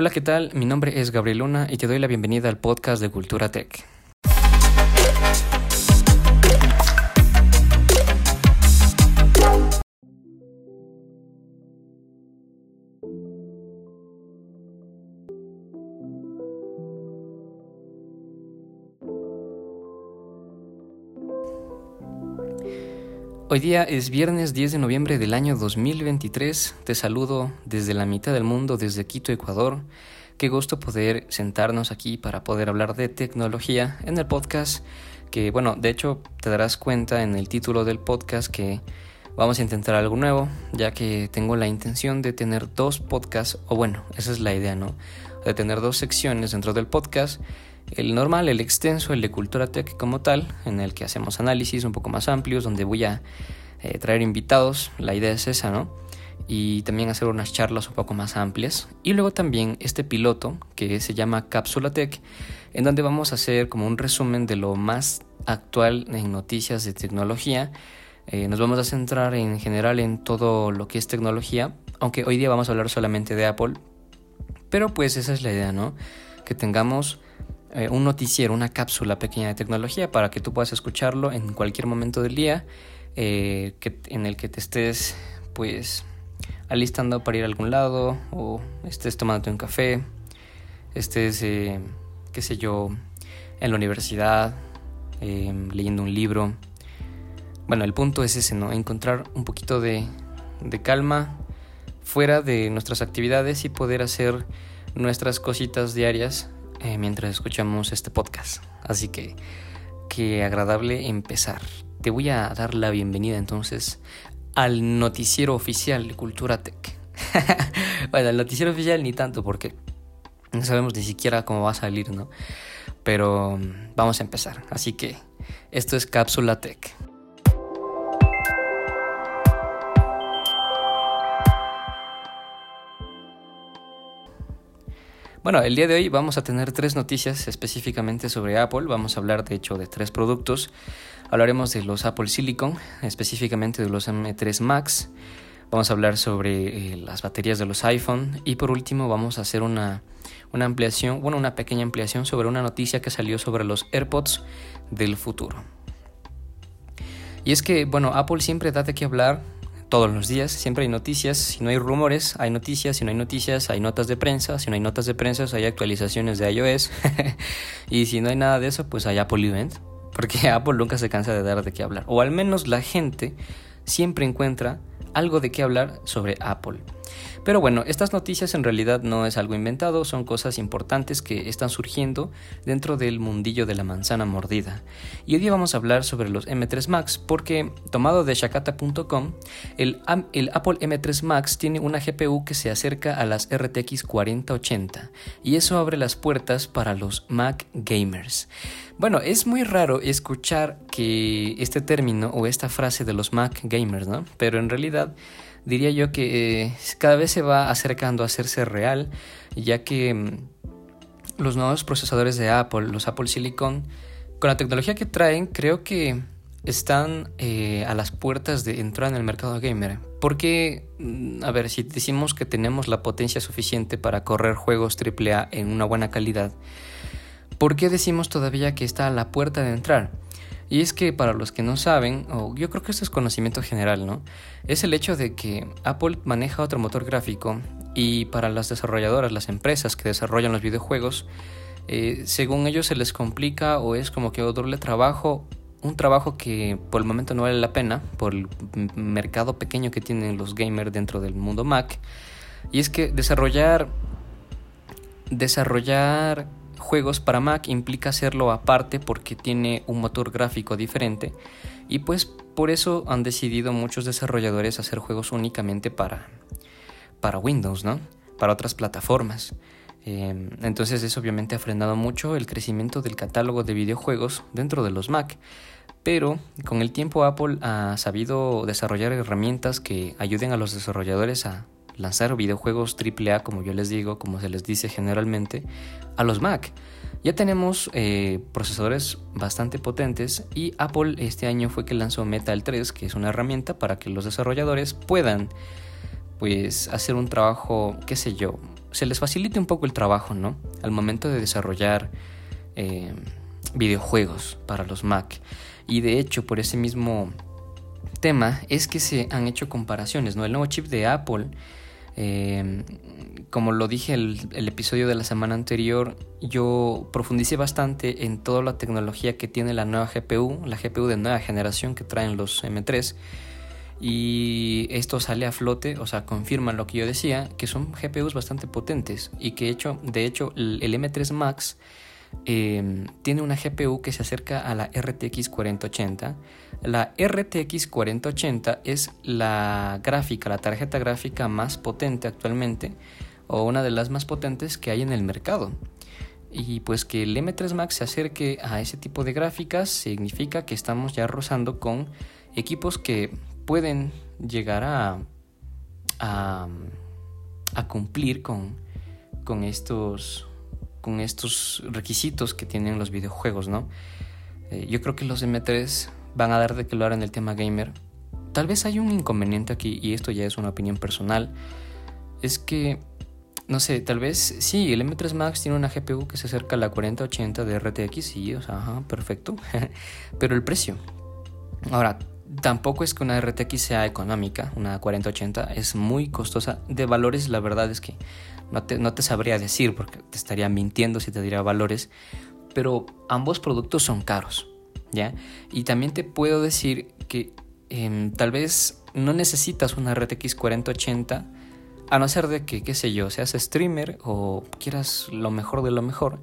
Hola, ¿qué tal? Mi nombre es Gabriel Luna y te doy la bienvenida al podcast de Cultura Tech. Hoy día es viernes 10 de noviembre del año 2023. Te saludo desde la mitad del mundo, desde Quito, Ecuador. Qué gusto poder sentarnos aquí para poder hablar de tecnología en el podcast. Que bueno, de hecho te darás cuenta en el título del podcast que vamos a intentar algo nuevo, ya que tengo la intención de tener dos podcasts, o bueno, esa es la idea, ¿no? De tener dos secciones dentro del podcast el normal, el extenso, el de Cultura Tech como tal, en el que hacemos análisis un poco más amplios, donde voy a eh, traer invitados, la idea es esa, ¿no? Y también hacer unas charlas un poco más amplias. Y luego también este piloto que se llama Cápsula Tech, en donde vamos a hacer como un resumen de lo más actual en noticias de tecnología. Eh, nos vamos a centrar en general en todo lo que es tecnología, aunque hoy día vamos a hablar solamente de Apple. Pero pues esa es la idea, ¿no? Que tengamos eh, un noticiero, una cápsula pequeña de tecnología para que tú puedas escucharlo en cualquier momento del día eh, en el que te estés pues alistando para ir a algún lado o estés tomándote un café, estés, eh, qué sé yo, en la universidad, leyendo un libro. Bueno, el punto es ese, ¿no? Encontrar un poquito de, de calma fuera de nuestras actividades y poder hacer nuestras cositas diarias eh, mientras escuchamos este podcast. Así que, qué agradable empezar. Te voy a dar la bienvenida entonces al noticiero oficial de Cultura Tech. bueno, el noticiero oficial ni tanto porque no sabemos ni siquiera cómo va a salir, ¿no? Pero mm, vamos a empezar. Así que esto es Cápsula Tech. Bueno, el día de hoy vamos a tener tres noticias específicamente sobre Apple. Vamos a hablar de hecho de tres productos. Hablaremos de los Apple Silicon, específicamente de los M3 Max. Vamos a hablar sobre eh, las baterías de los iPhone. Y por último vamos a hacer una, una ampliación, bueno, una pequeña ampliación sobre una noticia que salió sobre los AirPods del futuro. Y es que, bueno, Apple siempre da de qué hablar todos los días, siempre hay noticias, si no hay rumores, hay noticias, si no hay noticias, hay notas de prensa, si no hay notas de prensa, hay actualizaciones de iOS, y si no hay nada de eso, pues hay Apple Event, porque Apple nunca se cansa de dar de qué hablar, o al menos la gente siempre encuentra algo de qué hablar sobre Apple. Pero bueno, estas noticias en realidad no es algo inventado, son cosas importantes que están surgiendo dentro del mundillo de la manzana mordida. Y hoy día vamos a hablar sobre los M3 Max porque, tomado de shakata.com, el, el Apple M3 Max tiene una GPU que se acerca a las RTX 4080 y eso abre las puertas para los Mac gamers. Bueno, es muy raro escuchar que este término o esta frase de los Mac gamers, ¿no? Pero en realidad diría yo que eh, cada vez se va acercando a hacerse real, ya que mm, los nuevos procesadores de Apple, los Apple Silicon, con la tecnología que traen, creo que están eh, a las puertas de entrar en el mercado gamer. Porque, mm, a ver, si decimos que tenemos la potencia suficiente para correr juegos AAA en una buena calidad, ¿por qué decimos todavía que está a la puerta de entrar? Y es que para los que no saben, o yo creo que esto es conocimiento general, ¿no? Es el hecho de que Apple maneja otro motor gráfico y para las desarrolladoras, las empresas que desarrollan los videojuegos, eh, según ellos se les complica o es como que doble trabajo, un trabajo que por el momento no vale la pena por el mercado pequeño que tienen los gamers dentro del mundo Mac. Y es que desarrollar desarrollar juegos para Mac implica hacerlo aparte porque tiene un motor gráfico diferente y pues por eso han decidido muchos desarrolladores hacer juegos únicamente para, para Windows, ¿no? Para otras plataformas. Em, entonces eso obviamente ha frenado mucho el crecimiento del catálogo de videojuegos dentro de los Mac. Pero con el tiempo Apple ha sabido desarrollar herramientas que ayuden a los desarrolladores a lanzar videojuegos AAA, como yo les digo, como se les dice generalmente, a los Mac. Ya tenemos eh, procesadores bastante potentes y Apple este año fue que lanzó Metal 3, que es una herramienta para que los desarrolladores puedan pues hacer un trabajo, qué sé yo, se les facilite un poco el trabajo, ¿no? Al momento de desarrollar eh, videojuegos para los Mac. Y de hecho, por ese mismo tema, es que se han hecho comparaciones, ¿no? El nuevo chip de Apple, eh, como lo dije el, el episodio de la semana anterior, yo profundicé bastante en toda la tecnología que tiene la nueva GPU, la GPU de nueva generación que traen los M3 y esto sale a flote, o sea, confirma lo que yo decía, que son GPUs bastante potentes y que hecho, de hecho el M3 Max em, tiene una GPU que se acerca a la RTX 4080. La RTX 4080 es la gráfica, la tarjeta gráfica más potente actualmente o una de las más potentes que hay en el mercado. Y pues que el M3 Max se acerque a ese tipo de gráficas significa que estamos ya rozando con equipos que pueden llegar a, a, cumplir con, con, estos, con estos requisitos que tienen los videojuegos, ¿no? Eh, yo creo que los M3 van a dar de que lo en el tema gamer. Tal vez hay un inconveniente aquí, y esto ya es una opinión personal, es que, no sé, tal vez sí, el M3 Max tiene una GPU que se acerca a la 4080 de RTX, sí, o sea, perfecto, pero el precio. Ahora, Tampoco es que una RTX sea económica, una 4080 es muy costosa. De valores, la verdad es que no te, no te sabría decir porque te estaría mintiendo si te diría valores, pero ambos productos son caros, ¿ya? Y también te puedo decir que em, tal vez no necesitas una RTX 4080 a no ser de que, qué sé yo, seas streamer o quieras lo mejor de lo mejor.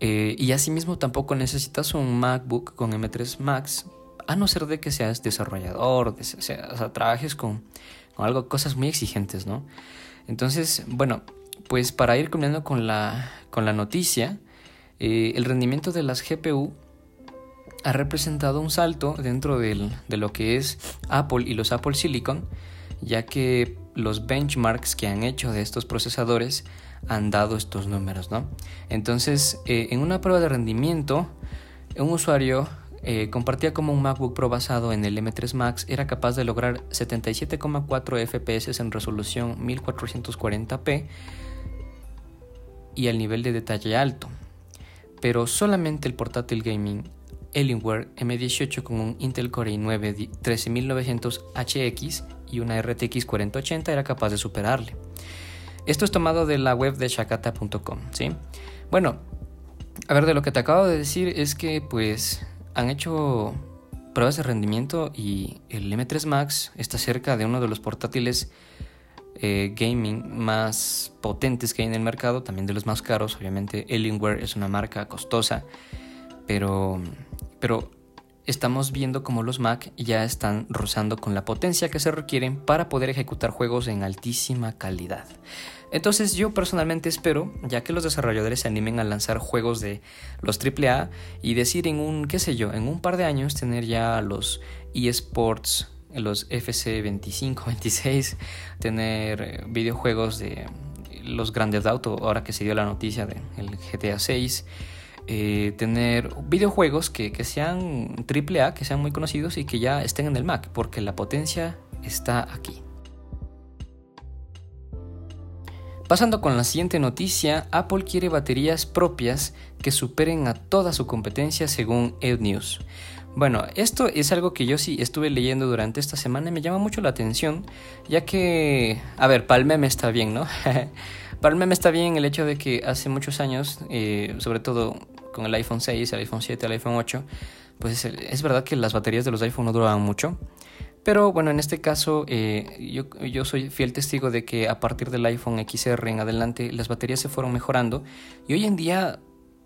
Eh, y asimismo tampoco necesitas un MacBook con M3 Max a no ser de que seas desarrollador, o sea, trabajes con, algo, cosas muy exigentes, ¿no? Entonces, bueno, pues para ir combinando con la, con la noticia, eh, el rendimiento de las GPU ha representado un salto dentro de lo que es Apple y los Apple Silicon, ya que los benchmarks que han hecho de estos procesadores han dado estos números, ¿no? Entonces, eh, en una prueba de rendimiento, un usuario eh, compartía como un MacBook Pro basado en el M3 Max era capaz de lograr 77,4 FPS en resolución 1440p y al nivel de detalle alto. Pero solamente el portátil gaming Alienware M18 con un Intel Core i9 13900HX y una RTX 4080 era capaz de superarle. Esto es tomado de la web de shakata.com, ¿sí? Bueno, a ver, de lo que te acabo de decir es que pues han hecho pruebas de rendimiento y el M3 Max está cerca de uno de los portátiles eh, gaming más potentes que hay en el mercado, también de los más caros. Obviamente, Alienware es una marca costosa, pero, pero estamos viendo cómo los Mac ya están rozando con la potencia que se requieren para poder ejecutar juegos en altísima calidad. Entonces yo personalmente espero, ya que los desarrolladores se animen a lanzar juegos de los AAA y decir en un, qué sé yo, en un par de años tener ya los eSports, los FC 25, 26, tener eh, videojuegos de los grandes de auto, ahora que se dio la noticia del GTA 6. Eh, tener videojuegos que, que sean AAA, que sean muy conocidos y que ya estén en el Mac, porque la potencia está aquí. Pasando con la siguiente noticia, Apple quiere baterías propias que superen a toda su competencia según EdNews. Bueno, esto es algo que yo sí estuve leyendo durante esta semana y me llama mucho la atención, ya que, a ver, para meme está bien, ¿no? para meme está bien el hecho de que hace muchos años, eh, sobre todo con el iPhone 6, el iPhone 7, el iPhone 8, pues es verdad que las baterías de los iPhone no duraban mucho, pero bueno, en este caso eh, yo, soy fiel testigo de que a partir del iPhone XR en adelante las baterías se fueron mejorando y hoy en día,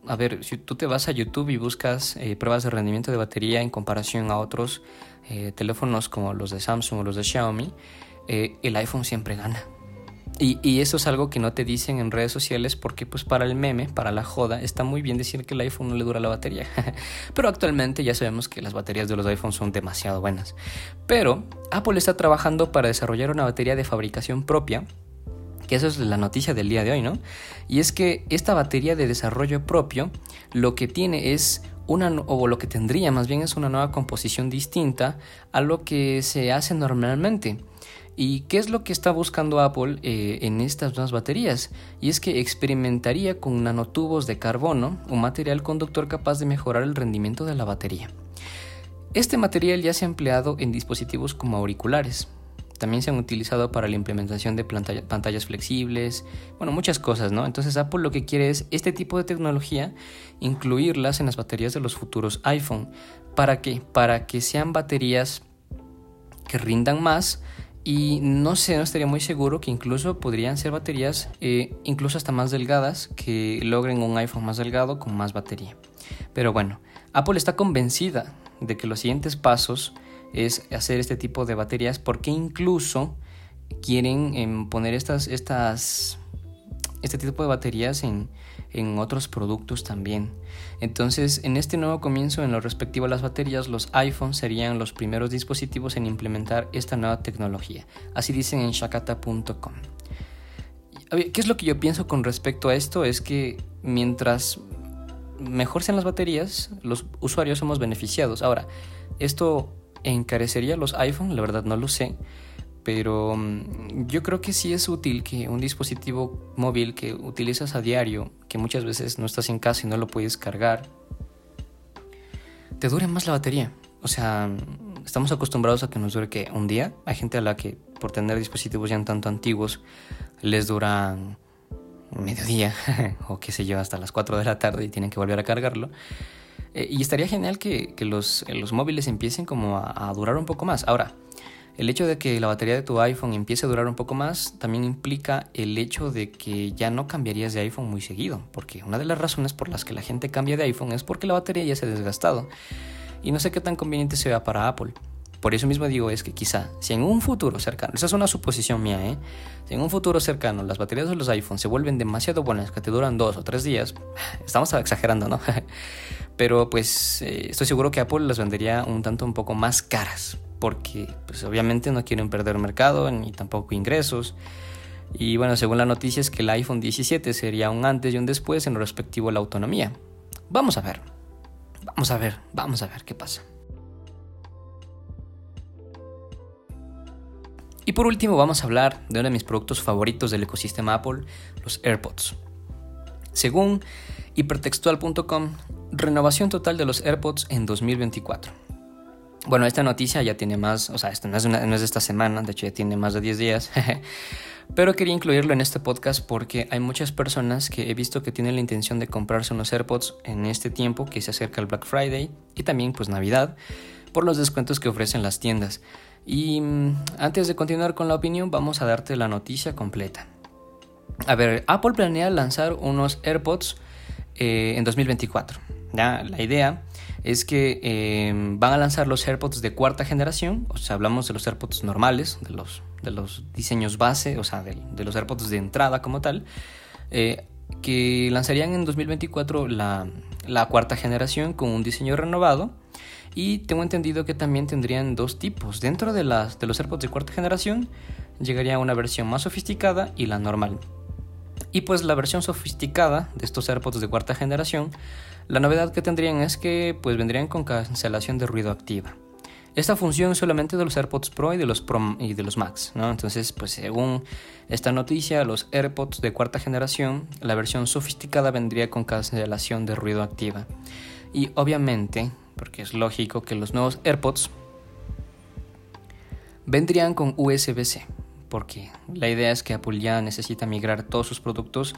a ver, si tú te vas a YouTube y buscas eh, pruebas de rendimiento de batería en comparación a otros eh, teléfonos como los de Samsung o los de Xiaomi, el iPhone siempre gana. Y, eso es algo que no te dicen en redes sociales porque pues para el meme, para la joda, está muy bien decir que el iPhone no le dura la batería. Pero actualmente ya sabemos que las baterías de los iPhones son demasiado buenas. Pero Apple está trabajando para desarrollar una batería de fabricación propia. Que eso es la noticia del día de hoy, ¿no? Y es que esta batería de desarrollo propio lo que tiene es una, o lo que tendría más bien es una nueva composición distinta a lo que se hace normalmente. ¿Y qué es lo que está buscando Apple eh, en estas nuevas baterías? Y es que experimentaría con nanotubos de carbono, un material conductor capaz de mejorar el rendimiento de la batería. Este material ya se ha empleado en dispositivos como auriculares. También se han utilizado para la implementación de pantallas flexibles, bueno, muchas cosas, ¿no? Entonces Apple lo que quiere es este tipo de tecnología, incluirlas en las baterías de los futuros iPhone. ¿Para qué? Para que sean baterías que rindan más, y no sé, no estaría muy seguro que incluso podrían ser baterías eh, incluso hasta más delgadas que logren un iPhone más delgado con más batería. Pero bueno, Apple está convencida de que los siguientes pasos es hacer este tipo de baterías porque incluso quieren em, poner estas, estas, este tipo de baterías en, en otros productos también. Entonces, en este nuevo comienzo, en lo respectivo a las baterías, los iPhones serían los primeros dispositivos en implementar esta nueva tecnología. Así dicen en shakata.com. ¿Qué es lo que yo pienso con respecto a esto? Es que mientras mejor sean las baterías, los usuarios somos beneficiados. Ahora, ¿esto encarecería los iPhones? La verdad no lo sé pero mm, yo creo que sí es útil que un dispositivo móvil que utilizas a diario, que muchas veces no estás en casa y no lo puedes cargar, te dure más la batería. O sea, estamos acostumbrados a que nos dure que un día. Hay gente a la que por tener dispositivos ya tanto antiguos les duran mediodía o qué sé yo, hasta las 4 de la tarde y tienen que volver a cargarlo. Eh, y estaría genial que, los, móviles empiecen como a durar un poco más. Ahora, el hecho de que la batería de tu iPhone empiece a durar un poco más también implica el hecho de que ya no cambiarías de iPhone muy seguido, porque una de las razones por las que la gente cambia de iPhone es porque la batería ya se ha desgastado. Y no sé qué tan conveniente sea para Apple. Por eso mismo digo es que quizá, si en un futuro cercano, esa es una suposición mía, ¿eh? si en un futuro cercano las baterías de los iPhones se vuelven demasiado buenas, que te duran dos o tres días, estamos exagerando, ¿no? Pero pues eh, estoy seguro que Apple las vendería un tanto un poco más caras, porque pues obviamente no quieren perder mercado ni tampoco ingresos. Y bueno, según la noticia es que el iPhone 17 sería un antes y un después en lo respectivo a la autonomía. Vamos a ver, vamos a ver, vamos a ver qué pasa. Y por último vamos a hablar de uno de mis productos favoritos del ecosistema Apple, los AirPods. Según hipertextual.com, renovación total de los AirPods en 2024. Bueno, esta noticia ya tiene más, o sea, esto no es, es de esta semana, de hecho ya tiene más de 10 días, pero quería incluirlo en este podcast porque hay muchas personas que he visto que tienen la intención de comprarse unos AirPods en este tiempo que se acerca el Black Friday y también pues Navidad por los descuentos que ofrecen las tiendas. Y mm, antes de continuar con la opinión, vamos a darte la noticia completa. A ver, Apple planea lanzar unos AirPods eh, en 2024. ¿ya? La idea es que em, van a lanzar los AirPods de cuarta generación, o sea, hablamos de los AirPods normales, de los, de los diseños base, o sea, de, los AirPods de entrada como tal, eh, que lanzarían en 2024 la, la cuarta generación con un diseño renovado. Y tengo entendido que también tendrían dos tipos. Dentro de, las, de los AirPods de cuarta generación llegaría una versión más sofisticada y la normal. Y pues la versión sofisticada de estos AirPods de cuarta generación la novedad que tendrían es que pues vendrían con cancelación de ruido activa. Esta función solamente de los AirPods Pro y de los Pro y de los Max, ¿no? Entonces, pues según esta noticia, los AirPods de cuarta generación, la versión sofisticada vendría con cancelación de ruido activa. Y obviamente, porque es lógico que los nuevos AirPods vendrían con USB-C porque la idea es que Apple ya necesita migrar todos sus productos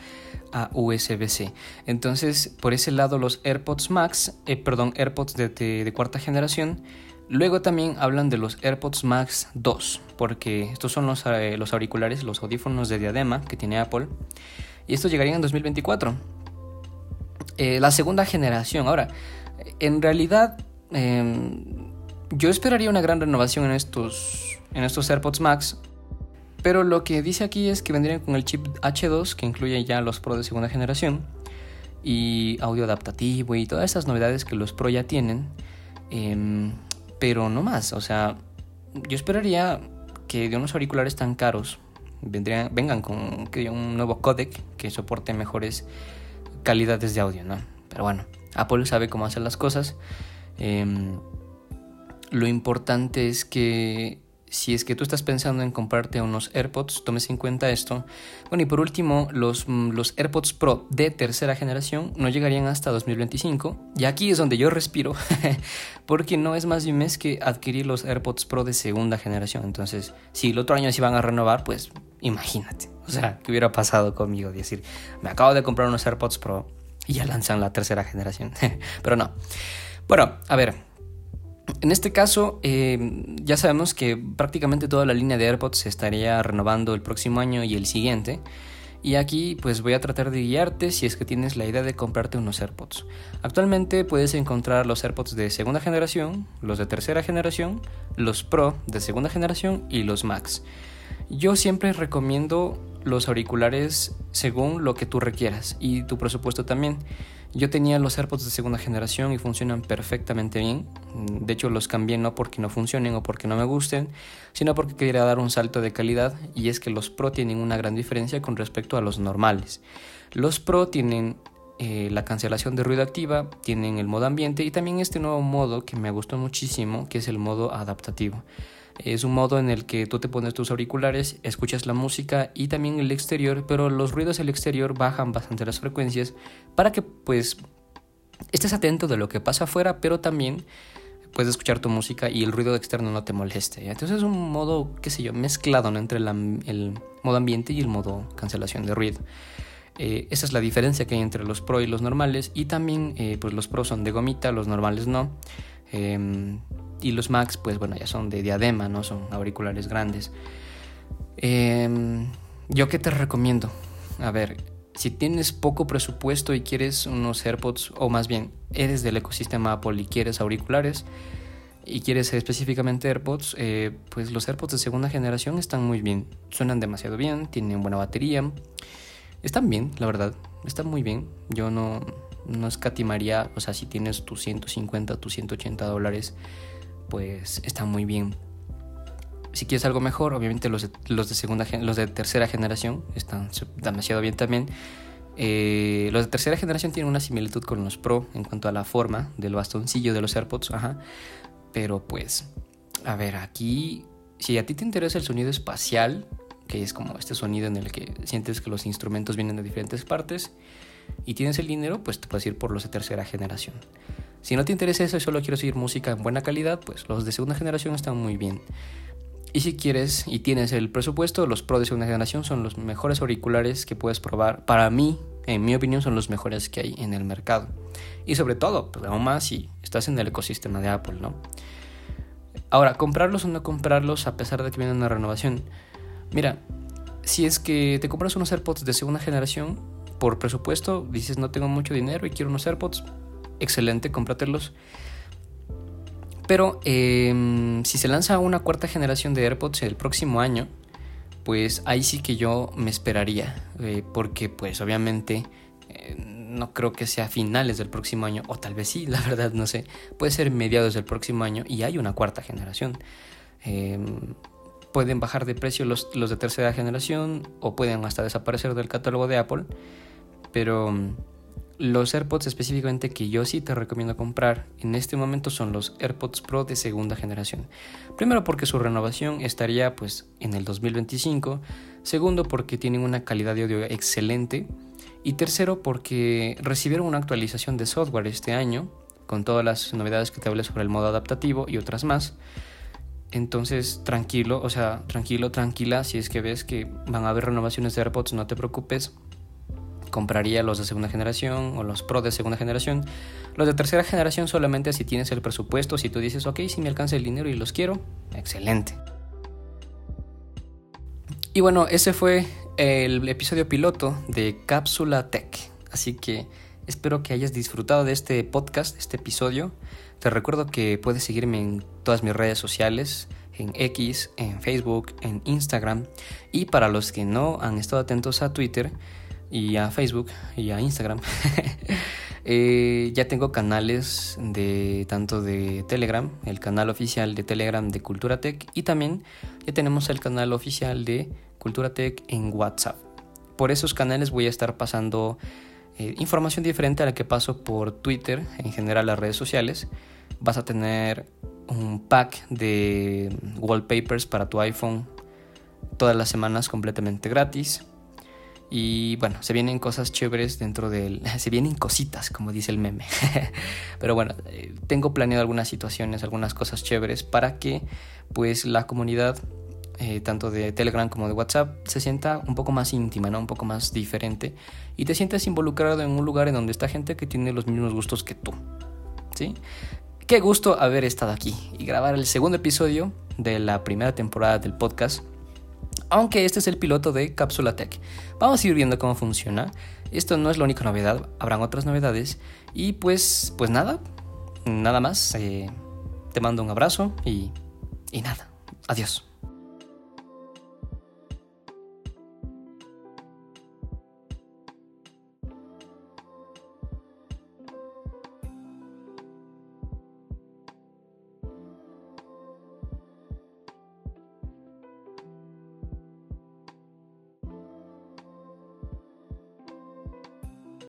a USB-C. Entonces, por ese lado, los AirPods Max, eh, perdón, AirPods de, cuarta generación, Luego también hablan de los AirPods Max 2, porque estos son los, eh, los, auriculares, los audífonos de diadema que tiene Apple. Y estos llegarían en 2024. Eh, la segunda generación. Ahora, en realidad, em, yo esperaría una gran renovación en estos, en estos AirPods Max, pero lo que dice aquí es que vendrían con el chip H2 que incluye ya los Pro de segunda generación y audio adaptativo y todas esas novedades que los Pro ya tienen. Em, pero no más, o sea, yo esperaría que de unos auriculares tan caros vendrían, vengan con un nuevo codec que soporte mejores calidades de audio, ¿no? Pero bueno, Apple sabe cómo hacer las cosas. Em, lo importante es que si es que tú estás pensando en comprarte unos AirPods, tomes en cuenta esto. Bueno, y por último, los, mm, los AirPods Pro de tercera generación no llegarían hasta 2025. Y aquí es donde yo respiro, porque no es más de un mes que adquirir los AirPods Pro de segunda generación. Entonces, si el otro año se van a renovar, pues imagínate. O sea, ¿qué hubiera pasado conmigo? Decir, me acabo de comprar unos AirPods Pro y ya lanzan la tercera generación. Pero no. Bueno, a ver, en este caso, eh, ya sabemos que prácticamente toda la línea de AirPods se estaría renovando el próximo año y el siguiente. Y aquí pues voy a tratar de guiarte si es que tienes la idea de comprarte unos AirPods. Actualmente puedes encontrar los AirPods de segunda generación, los de tercera generación, los Pro de segunda generación y los Max. Yo siempre recomiendo los auriculares según lo que tú requieras y tu presupuesto también. Yo tenía los AirPods de segunda generación y funcionan perfectamente bien. De hecho, los cambié no porque no funcionen o porque no me gusten, sino porque quería dar un salto de calidad y es que los Pro tienen una gran diferencia con respecto a los normales. Los Pro tienen eh, la cancelación de ruido activa, tienen el modo ambiente y también este nuevo modo que me gustó muchísimo, que es el modo adaptativo. Es un modo en el que tú te pones tus auriculares, escuchas la música y también el exterior, pero los ruidos del exterior bajan bastante las frecuencias para que pues estés atento de lo que pasa afuera, pero también puedes escuchar tu música y el ruido externo no te moleste. Entonces es un modo, qué sé yo, mezclado entre el modo ambiente y el modo cancelación de ruido. Eh, esa es la diferencia que hay entre los Pro y los normales. Y también, eh, pues los Pro son de gomita, los normales no. Em, y los Max, pues bueno, ya son de diadema, ¿no? Son auriculares grandes. Em, ¿Yo qué te recomiendo? A ver, si tienes poco presupuesto y quieres unos AirPods, o más bien, eres del ecosistema Apple y quieres auriculares, y quieres específicamente AirPods, eh, pues los AirPods de segunda generación están muy bien. Suenan demasiado bien, tienen buena batería. Están bien, la verdad. Están muy bien. Yo no, no escatimaría, o sea, si tienes tus 150, tus 180 dólares pues está muy bien. Si quieres algo mejor, obviamente los de, los de, segunda, los de tercera generación están demasiado bien también. Eh, los de tercera generación tienen una similitud con los Pro en cuanto a la forma del bastoncillo de los AirPods, ajá. Pero pues, a ver, aquí, si a ti te interesa el sonido espacial, que es como este sonido en el que sientes que los instrumentos vienen de diferentes partes, y tienes el dinero, pues te puedes ir por los de tercera generación. Si no te interesa eso y solo quieres oír música en buena calidad, pues los de segunda generación están muy bien. Y si quieres y tienes el presupuesto, los Pro de segunda generación son los mejores auriculares que puedes probar. Para mí, en mi opinión, son los mejores que hay en el mercado. Y sobre todo, pues aún más si estás en el ecosistema de Apple, ¿no? Ahora, comprarlos o no comprarlos a pesar de que viene una renovación. Mira, si es que te compras unos AirPods de segunda generación, por presupuesto, dices no tengo mucho dinero y quiero unos AirPods, excelente, cómpratelos. Pero em, si se lanza una cuarta generación de AirPods el próximo año, pues ahí sí que yo me esperaría, eh, porque pues obviamente eh, no creo que sea finales del próximo año, o tal vez sí, la verdad no sé, puede ser mediados del próximo año y hay una cuarta generación. Em, pueden bajar de precio los, los de tercera generación o pueden hasta desaparecer del catálogo de Apple, pero los AirPods específicamente que yo sí te recomiendo comprar en este momento son los AirPods Pro de segunda generación. Primero porque su renovación estaría pues en el 2025, segundo porque tienen una calidad de audio excelente y tercero porque recibieron una actualización de software este año con todas las novedades que te hablé sobre el modo adaptativo y otras más. Entonces, tranquilo, o sea, tranquilo, tranquila, si es que ves que van a haber renovaciones de AirPods, no te preocupes, compraría los de segunda generación o los Pro de segunda generación. Los de tercera generación solamente si tienes el presupuesto, si tú dices, ok, si me alcanza el dinero y los quiero, excelente. Y bueno, ese fue el episodio piloto de Cápsula Tech. Así que espero que hayas disfrutado de este podcast, este episodio. Te recuerdo que puedes seguirme en todas mis redes sociales, en X, en Facebook, en Instagram. Y para los que no han estado atentos a Twitter, y a Facebook y a Instagram. Eh, ya tengo canales de tanto de Telegram, el canal oficial de Telegram de Cultura Tech y también ya tenemos el canal oficial de Cultura Tech en WhatsApp. Por esos canales voy a estar pasando eh, información diferente a la que paso por Twitter, en general las redes sociales. Vas a tener un pack de wallpapers para tu iPhone todas las semanas completamente gratis. Y bueno, se vienen cosas chéveres dentro del... Se vienen cositas, como dice el meme. Pero bueno, eh, tengo planeado algunas situaciones, algunas cosas chéveres para que pues la comunidad, eh, tanto de Telegram como de WhatsApp, se sienta un poco más íntima, ¿no? Un poco más diferente. Y te sientas involucrado en un lugar en donde está gente que tiene los mismos gustos que tú. ¿Sí? Qué gusto haber estado aquí y grabar el segundo episodio de la primera temporada del aunque este es el piloto de Cápsula Tech. Vamos a ir viendo cómo funciona. Esto no es la única novedad, habrán otras novedades. Y pues, pues nada, nada más. Eh, te mando un abrazo y, y nada. Adiós.